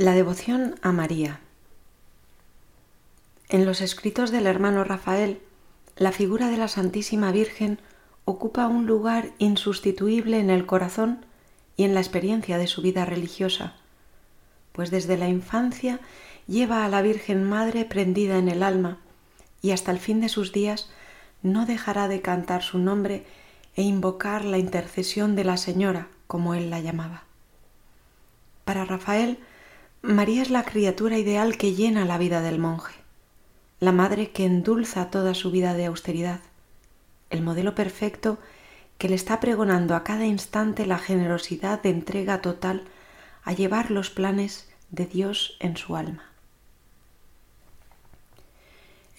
La devoción a María. En los escritos del hermano Rafael, la figura de la Santísima Virgen ocupa un lugar insustituible en el corazón y en la experiencia de su vida religiosa, pues desde la infancia lleva a la Virgen Madre prendida en el alma y hasta el fin de sus días no dejará de cantar su nombre e invocar la intercesión de la Señora, como él la llamaba. Para Rafael, María es la criatura ideal que llena la vida del monje, la madre que endulza toda su vida de austeridad, el modelo perfecto que le está pregonando a cada instante la generosidad de entrega total a llevar los planes de Dios en su alma.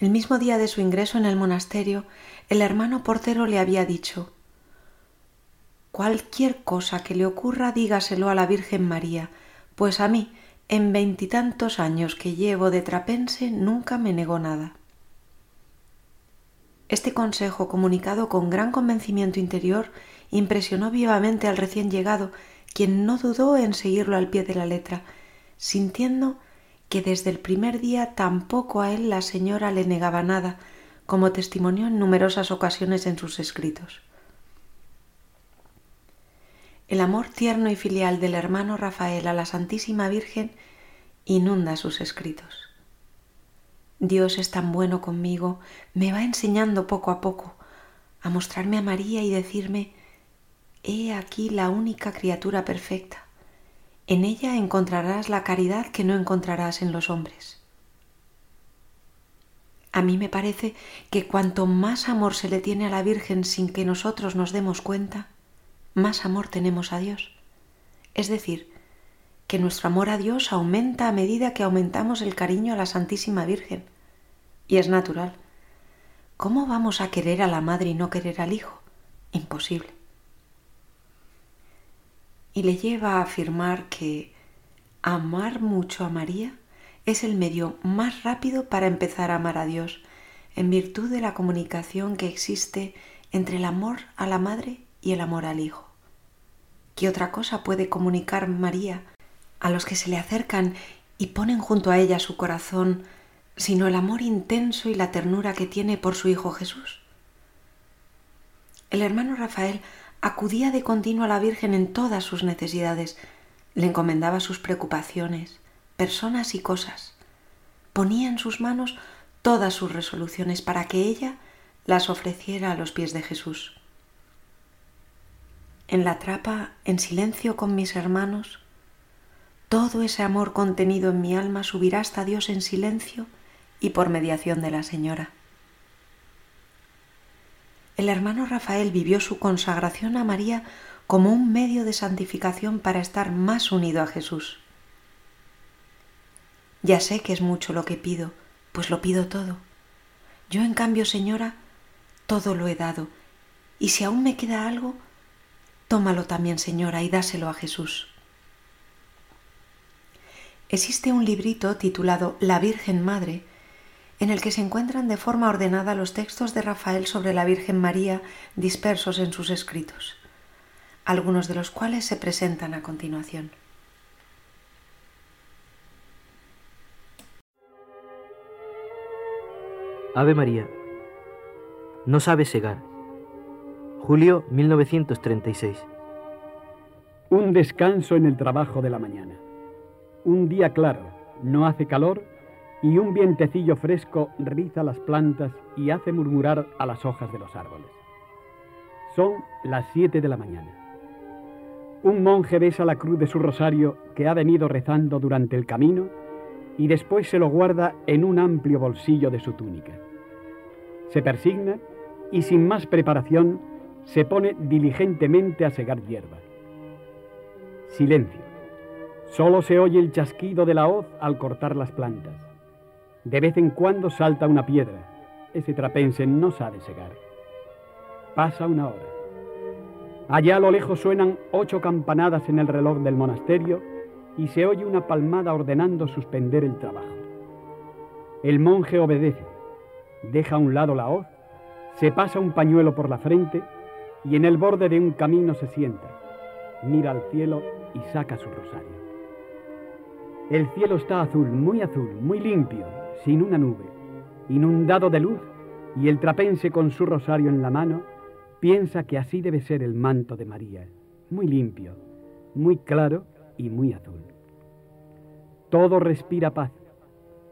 El mismo día de su ingreso en el monasterio, el hermano portero le había dicho Cualquier cosa que le ocurra dígaselo a la Virgen María, pues a mí, en veintitantos años que llevo de trapense, nunca me negó nada. Este consejo, comunicado con gran convencimiento interior, impresionó vivamente al recién llegado, quien no dudó en seguirlo al pie de la letra, sintiendo que desde el primer día tampoco a él la señora le negaba nada, como testimonió en numerosas ocasiones en sus escritos. El amor tierno y filial del hermano Rafael a la Santísima Virgen inunda sus escritos. Dios es tan bueno conmigo, me va enseñando poco a poco a mostrarme a María y decirme, he aquí la única criatura perfecta. En ella encontrarás la caridad que no encontrarás en los hombres. A mí me parece que cuanto más amor se le tiene a la Virgen sin que nosotros nos demos cuenta, más amor tenemos a Dios. Es decir, que nuestro amor a Dios aumenta a medida que aumentamos el cariño a la Santísima Virgen. Y es natural. ¿Cómo vamos a querer a la madre y no querer al hijo? Imposible. Y le lleva a afirmar que amar mucho a María es el medio más rápido para empezar a amar a Dios, en virtud de la comunicación que existe entre el amor a la madre y el amor al hijo. ¿Qué otra cosa puede comunicar María a los que se le acercan y ponen junto a ella su corazón sino el amor intenso y la ternura que tiene por su Hijo Jesús. El hermano Rafael acudía de continuo a la Virgen en todas sus necesidades, le encomendaba sus preocupaciones, personas y cosas, ponía en sus manos todas sus resoluciones para que ella las ofreciera a los pies de Jesús. En la trapa, en silencio con mis hermanos, todo ese amor contenido en mi alma subirá hasta Dios en silencio y por mediación de la Señora. El hermano Rafael vivió su consagración a María como un medio de santificación para estar más unido a Jesús. Ya sé que es mucho lo que pido, pues lo pido todo. Yo, en cambio, Señora, todo lo he dado, y si aún me queda algo, tómalo también, Señora, y dáselo a Jesús. Existe un librito titulado La Virgen Madre, en el que se encuentran de forma ordenada los textos de Rafael sobre la Virgen María dispersos en sus escritos, algunos de los cuales se presentan a continuación. Ave María. No sabe segar. Julio 1936. Un descanso en el trabajo de la mañana. Un día claro, no hace calor y un vientecillo fresco riza las plantas y hace murmurar a las hojas de los árboles. Son las siete de la mañana. Un monje besa la cruz de su rosario que ha venido rezando durante el camino y después se lo guarda en un amplio bolsillo de su túnica. Se persigna y sin más preparación se pone diligentemente a segar hierba. Silencio. Solo se oye el chasquido de la hoz al cortar las plantas. De vez en cuando salta una piedra. Ese trapense no sabe segar. Pasa una hora. Allá a lo lejos suenan ocho campanadas en el reloj del monasterio y se oye una palmada ordenando suspender el trabajo. El monje obedece, deja a un lado la hoz, se pasa un pañuelo por la frente y en el borde de un camino se sienta, mira al cielo y saca su rosario. El cielo está azul, muy azul, muy limpio, sin una nube, inundado de luz, y el trapense con su rosario en la mano piensa que así debe ser el manto de María, muy limpio, muy claro y muy azul. Todo respira paz,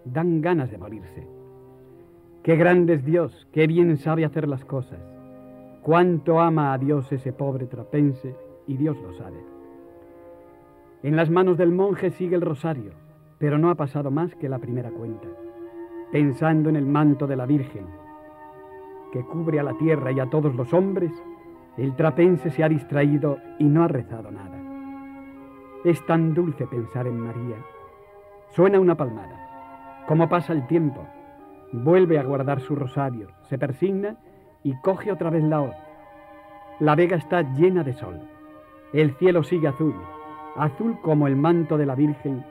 dan ganas de morirse. Qué grande es Dios, qué bien sabe hacer las cosas. Cuánto ama a Dios ese pobre trapense y Dios lo sabe. En las manos del monje sigue el rosario, pero no ha pasado más que la primera cuenta, pensando en el manto de la Virgen, que cubre a la tierra y a todos los hombres, el trapense se ha distraído y no ha rezado nada. Es tan dulce pensar en María. Suena una palmada. Como pasa el tiempo, vuelve a guardar su rosario, se persigna y coge otra vez la hoz. La vega está llena de sol. El cielo sigue azul, azul como el manto de la Virgen,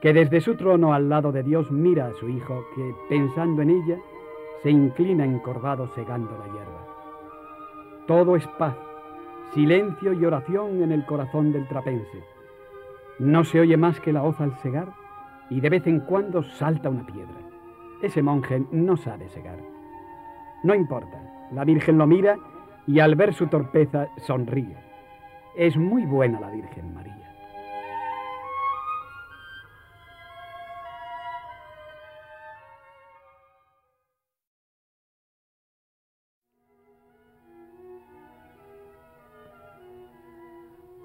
que desde su trono al lado de Dios mira a su Hijo, que, pensando en ella, se inclina encorvado segando la hierba. Todo es paz, silencio y oración en el corazón del trapense. No se oye más que la hoz al segar y de vez en cuando salta una piedra. Ese monje no sabe segar. No importa, la Virgen lo mira y al ver su torpeza sonríe. Es muy buena la Virgen María.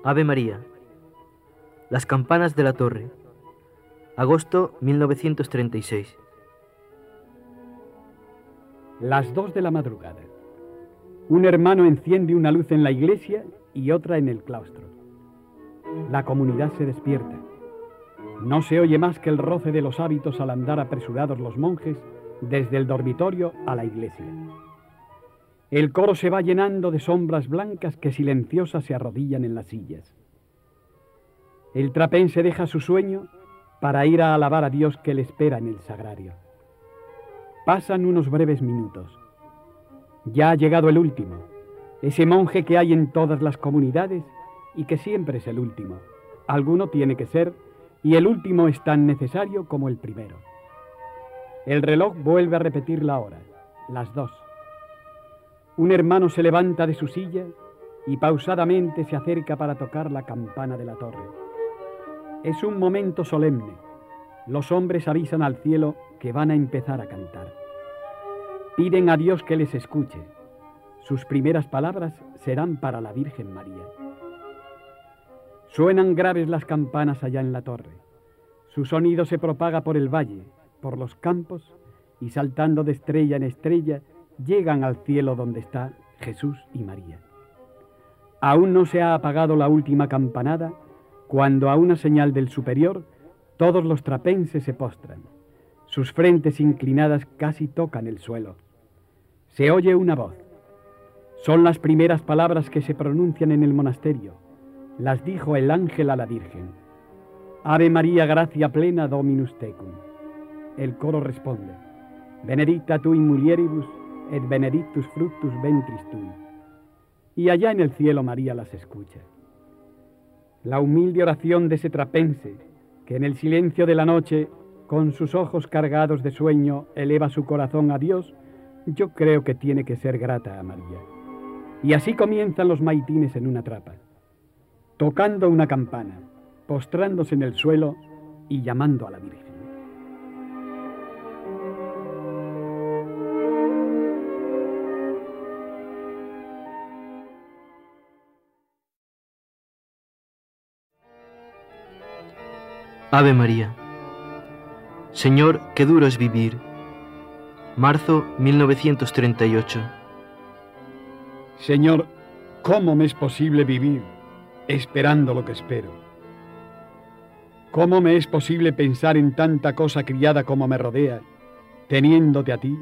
Ave María. Las campanas de la torre. Agosto 1936. Las dos de la madrugada. Un hermano enciende una luz en la iglesia y otra en el claustro. La comunidad se despierta. No se oye más que el roce de los hábitos al andar apresurados los monjes desde el dormitorio a la iglesia. El coro se va llenando de sombras blancas que silenciosas se arrodillan en las sillas. El trapense deja su sueño para ir a alabar a Dios que le espera en el sagrario. Pasan unos breves minutos. Ya ha llegado el último, ese monje que hay en todas las comunidades y que siempre es el último. Alguno tiene que ser y el último es tan necesario como el primero. El reloj vuelve a repetir la hora, las dos. Un hermano se levanta de su silla y pausadamente se acerca para tocar la campana de la torre. Es un momento solemne. Los hombres avisan al cielo que van a empezar a cantar. Piden a Dios que les escuche. Sus primeras palabras serán para la Virgen María. Suenan graves las campanas allá en la torre. Su sonido se propaga por el valle, por los campos, y saltando de estrella en estrella, llegan al cielo donde está Jesús y María. Aún no se ha apagado la última campanada cuando a una señal del superior todos los trapenses se postran. Sus frentes inclinadas casi tocan el suelo. Se oye una voz. Son las primeras palabras que se pronuncian en el monasterio. Las dijo el ángel a la Virgen. Ave María, gracia plena, Dominus tecum. El coro responde. Benedicta tu in mulieribus et benedictus fructus ventris tui. Y allá en el cielo María las escucha. La humilde oración de ese trapense, que en el silencio de la noche, con sus ojos cargados de sueño, eleva su corazón a Dios, yo creo que tiene que ser grata a María. Y así comienzan los maitines en una trapa, tocando una campana, postrándose en el suelo y llamando a la Virgen. Ave María. Señor, qué duro es vivir. Marzo 1938. Señor, ¿cómo me es posible vivir esperando lo que espero? ¿Cómo me es posible pensar en tanta cosa criada como me rodea, teniéndote a ti?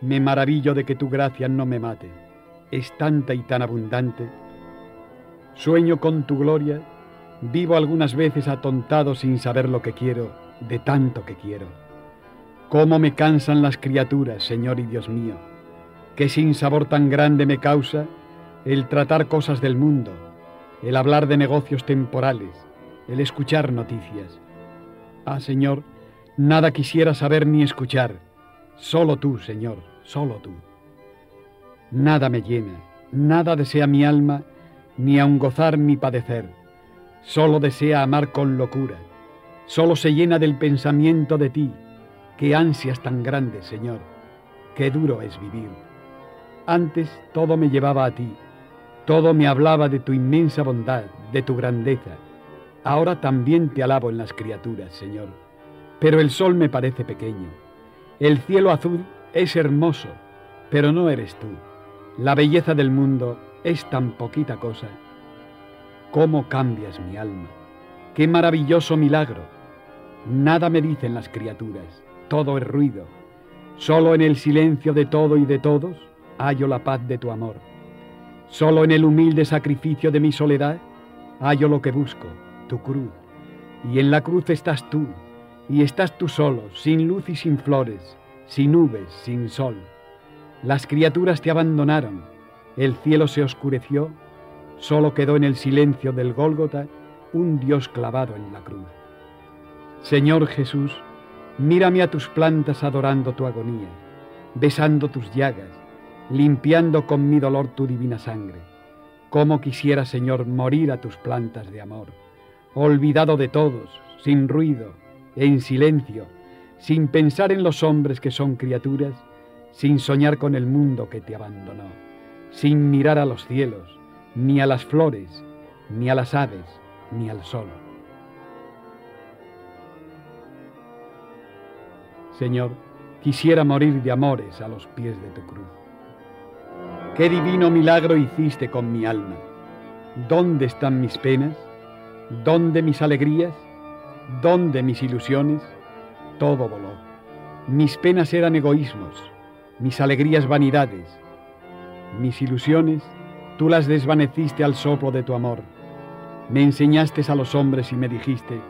Me maravillo de que tu gracia no me mate, es tanta y tan abundante. Sueño con tu gloria Vivo algunas veces atontado sin saber lo que quiero, de tanto que quiero. Cómo me cansan las criaturas, Señor y Dios mío, que sin sabor tan grande me causa el tratar cosas del mundo, el hablar de negocios temporales, el escuchar noticias. Ah, Señor, nada quisiera saber ni escuchar. Solo tú, Señor, solo tú. Nada me llena, nada desea mi alma, ni aun gozar ni padecer. Solo desea amar con locura. Solo se llena del pensamiento de ti. Qué ansias tan grandes, Señor. Qué duro es vivir. Antes todo me llevaba a ti. Todo me hablaba de tu inmensa bondad, de tu grandeza. Ahora también te alabo en las criaturas, Señor. Pero el sol me parece pequeño. El cielo azul es hermoso, pero no eres tú. La belleza del mundo es tan poquita cosa. ¿Cómo cambias mi alma? Qué maravilloso milagro. Nada me dicen las criaturas, todo es ruido. Solo en el silencio de todo y de todos hallo la paz de tu amor. Solo en el humilde sacrificio de mi soledad hallo lo que busco, tu cruz. Y en la cruz estás tú, y estás tú solo, sin luz y sin flores, sin nubes, sin sol. Las criaturas te abandonaron, el cielo se oscureció, solo quedó en el silencio del Gólgota un Dios clavado en la cruz. Señor Jesús, mírame a tus plantas adorando tu agonía, besando tus llagas, limpiando con mi dolor tu divina sangre. Cómo quisiera, Señor, morir a tus plantas de amor, olvidado de todos, sin ruido, en silencio, sin pensar en los hombres que son criaturas, sin soñar con el mundo que te abandonó, sin mirar a los cielos, ni a las flores, ni a las aves, ni al sol. Señor, quisiera morir de amores a los pies de tu cruz. Qué divino milagro hiciste con mi alma. ¿Dónde están mis penas? ¿Dónde mis alegrías? ¿Dónde mis ilusiones? Todo voló. Mis penas eran egoísmos, mis alegrías vanidades, mis ilusiones, tú las desvaneciste al soplo de tu amor. Me enseñaste a los hombres y me dijiste,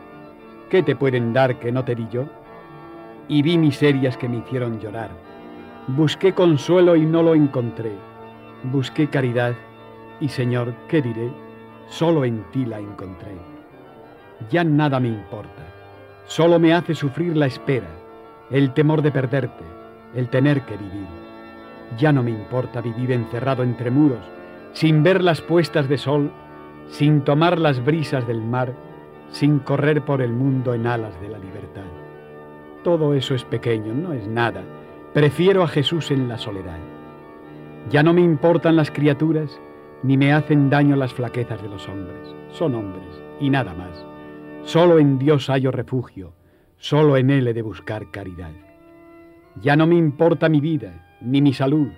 ¿qué te pueden dar que no te di yo? Y vi miserias que me hicieron llorar. Busqué consuelo y no lo encontré. Busqué caridad y Señor, ¿qué diré? Solo en ti la encontré. Ya nada me importa. Solo me hace sufrir la espera, el temor de perderte, el tener que vivir. Ya no me importa vivir encerrado entre muros, sin ver las puestas de sol, sin tomar las brisas del mar, sin correr por el mundo en alas de la libertad. Todo eso es pequeño, no es nada. Prefiero a Jesús en la soledad. Ya no me importan las criaturas, ni me hacen daño las flaquezas de los hombres. Son hombres, y nada más. Solo en Dios hallo refugio, solo en Él he de buscar caridad. Ya no me importa mi vida, ni mi salud,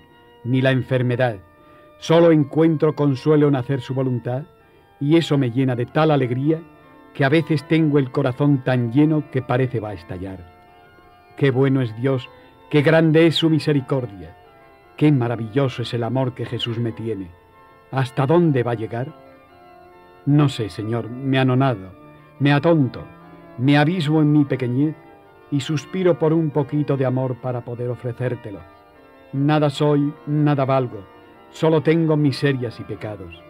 ni la enfermedad. Solo encuentro consuelo en hacer su voluntad y eso me llena de tal alegría que a veces tengo el corazón tan lleno que parece va a estallar. Qué bueno es Dios, qué grande es su misericordia, qué maravilloso es el amor que Jesús me tiene. ¿Hasta dónde va a llegar? No sé, Señor, me anonado, me atonto, me abismo en mi pequeñez y suspiro por un poquito de amor para poder ofrecértelo. Nada soy, nada valgo, solo tengo miserias y pecados.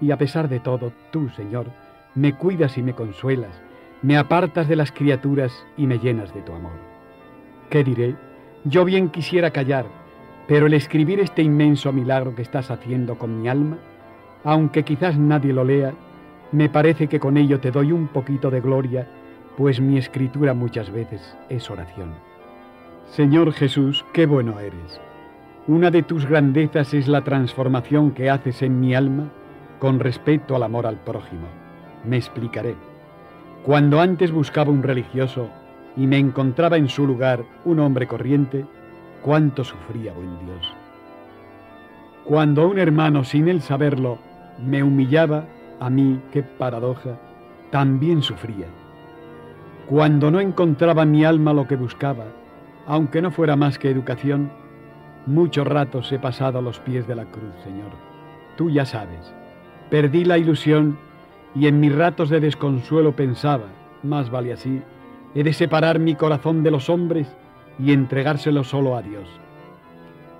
Y a pesar de todo, tú, Señor, me cuidas y me consuelas, me apartas de las criaturas y me llenas de tu amor. ¿Qué diré? Yo bien quisiera callar, pero el escribir este inmenso milagro que estás haciendo con mi alma, aunque quizás nadie lo lea, me parece que con ello te doy un poquito de gloria pues mi escritura muchas veces es oración. Señor Jesús, qué bueno eres. Una de tus grandezas es la transformación que haces en mi alma con respecto al amor al prójimo. Me explicaré. Cuando antes buscaba un religioso y me encontraba en su lugar un hombre corriente, cuánto sufría, buen Dios. Cuando un hermano, sin él saberlo, me humillaba, a mí, qué paradoja, también sufría. Cuando no encontraba en mi alma lo que buscaba, aunque no fuera más que educación, muchos ratos he pasado a los pies de la cruz, Señor. Tú ya sabes, perdí la ilusión y en mis ratos de desconsuelo pensaba, más vale así, he de separar mi corazón de los hombres y entregárselo solo a Dios.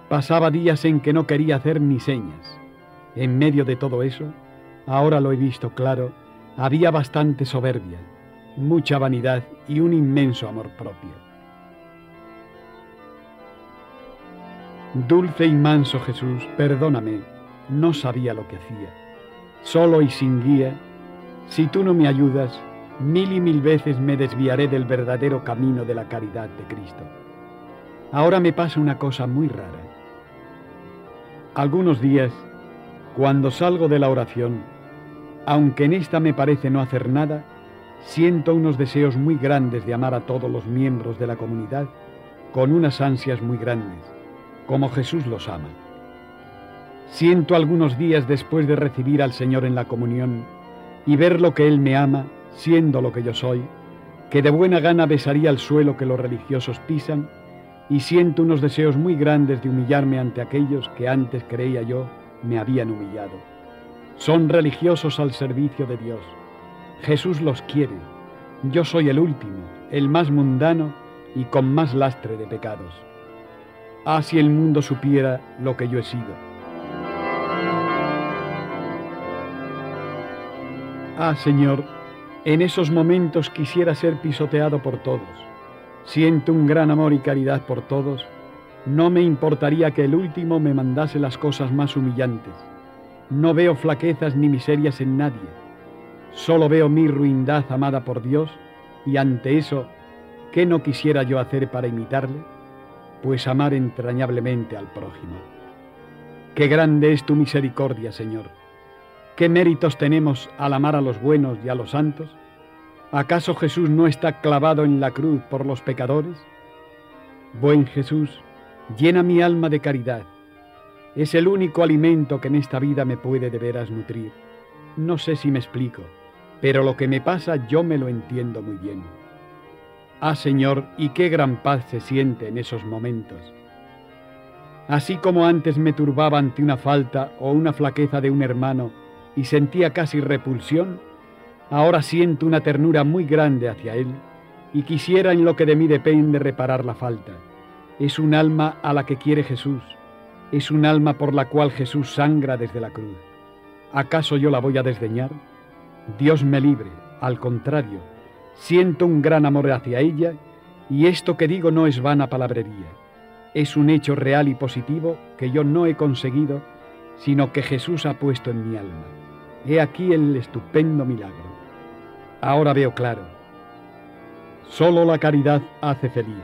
Pasaba días en que no quería hacer ni señas. En medio de todo eso, ahora lo he visto claro, había bastante soberbia, mucha vanidad y un inmenso amor propio. Dulce y manso Jesús, perdóname, no sabía lo que hacía. Solo y sin guía, si tú no me ayudas, mil y mil veces me desviaré del verdadero camino de la caridad de Cristo. Ahora me pasa una cosa muy rara. Algunos días, cuando salgo de la oración, aunque en esta me parece no hacer nada, siento unos deseos muy grandes de amar a todos los miembros de la comunidad con unas ansias muy grandes, como Jesús los ama. Siento algunos días después de recibir al Señor en la comunión y ver lo que Él me ama, siendo lo que yo soy, que de buena gana besaría el suelo que los religiosos pisan, y siento unos deseos muy grandes de humillarme ante aquellos que antes creía yo me habían humillado. Son religiosos al servicio de Dios. Jesús los quiere. Yo soy el último, el más mundano y con más lastre de pecados. Ah, si el mundo supiera lo que yo he sido. Ah, Señor, en esos momentos quisiera ser pisoteado por todos. Siento un gran amor y caridad por todos. No me importaría que el último me mandase las cosas más humillantes. No veo flaquezas ni miserias en nadie. Solo veo mi ruindad amada por Dios y ante eso, ¿qué no quisiera yo hacer para imitarle? Pues amar entrañablemente al prójimo. Qué grande es tu misericordia, Señor ¿Qué méritos tenemos al amar a los buenos y a los santos? ¿Acaso Jesús no está clavado en la cruz por los pecadores? Buen Jesús, llena mi alma de caridad. Es el único alimento que en esta vida me puede de veras nutrir. No sé si me explico, pero lo que me pasa yo me lo entiendo muy bien. Ah, Señor, y qué gran paz se siente en esos momentos. Así como antes me turbaba ante una falta o una flaqueza de un hermano, y sentía casi repulsión, ahora siento una ternura muy grande hacia Él y quisiera en lo que de mí depende reparar la falta. Es un alma a la que quiere Jesús, es un alma por la cual Jesús sangra desde la cruz. ¿Acaso yo la voy a desdeñar? Dios me libre, al contrario, siento un gran amor hacia ella y esto que digo no es vana palabrería, es un hecho real y positivo que yo no he conseguido, sino que Jesús ha puesto en mi alma. He aquí el estupendo milagro. Ahora veo claro. Solo la caridad hace feliz.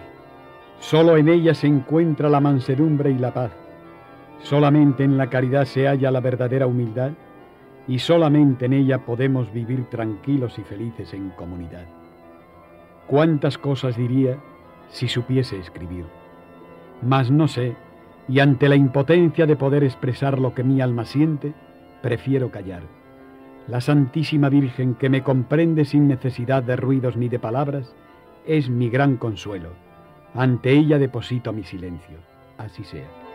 Solo en ella se encuentra la mansedumbre y la paz. Solamente en la caridad se halla la verdadera humildad y solamente en ella podemos vivir tranquilos y felices en comunidad. ¿Cuántas cosas diría si supiese escribir? Mas no sé, y ante la impotencia de poder expresar lo que mi alma siente, prefiero callar. La Santísima Virgen, que me comprende sin necesidad de ruidos ni de palabras, es mi gran consuelo. Ante ella deposito mi silencio. Así sea.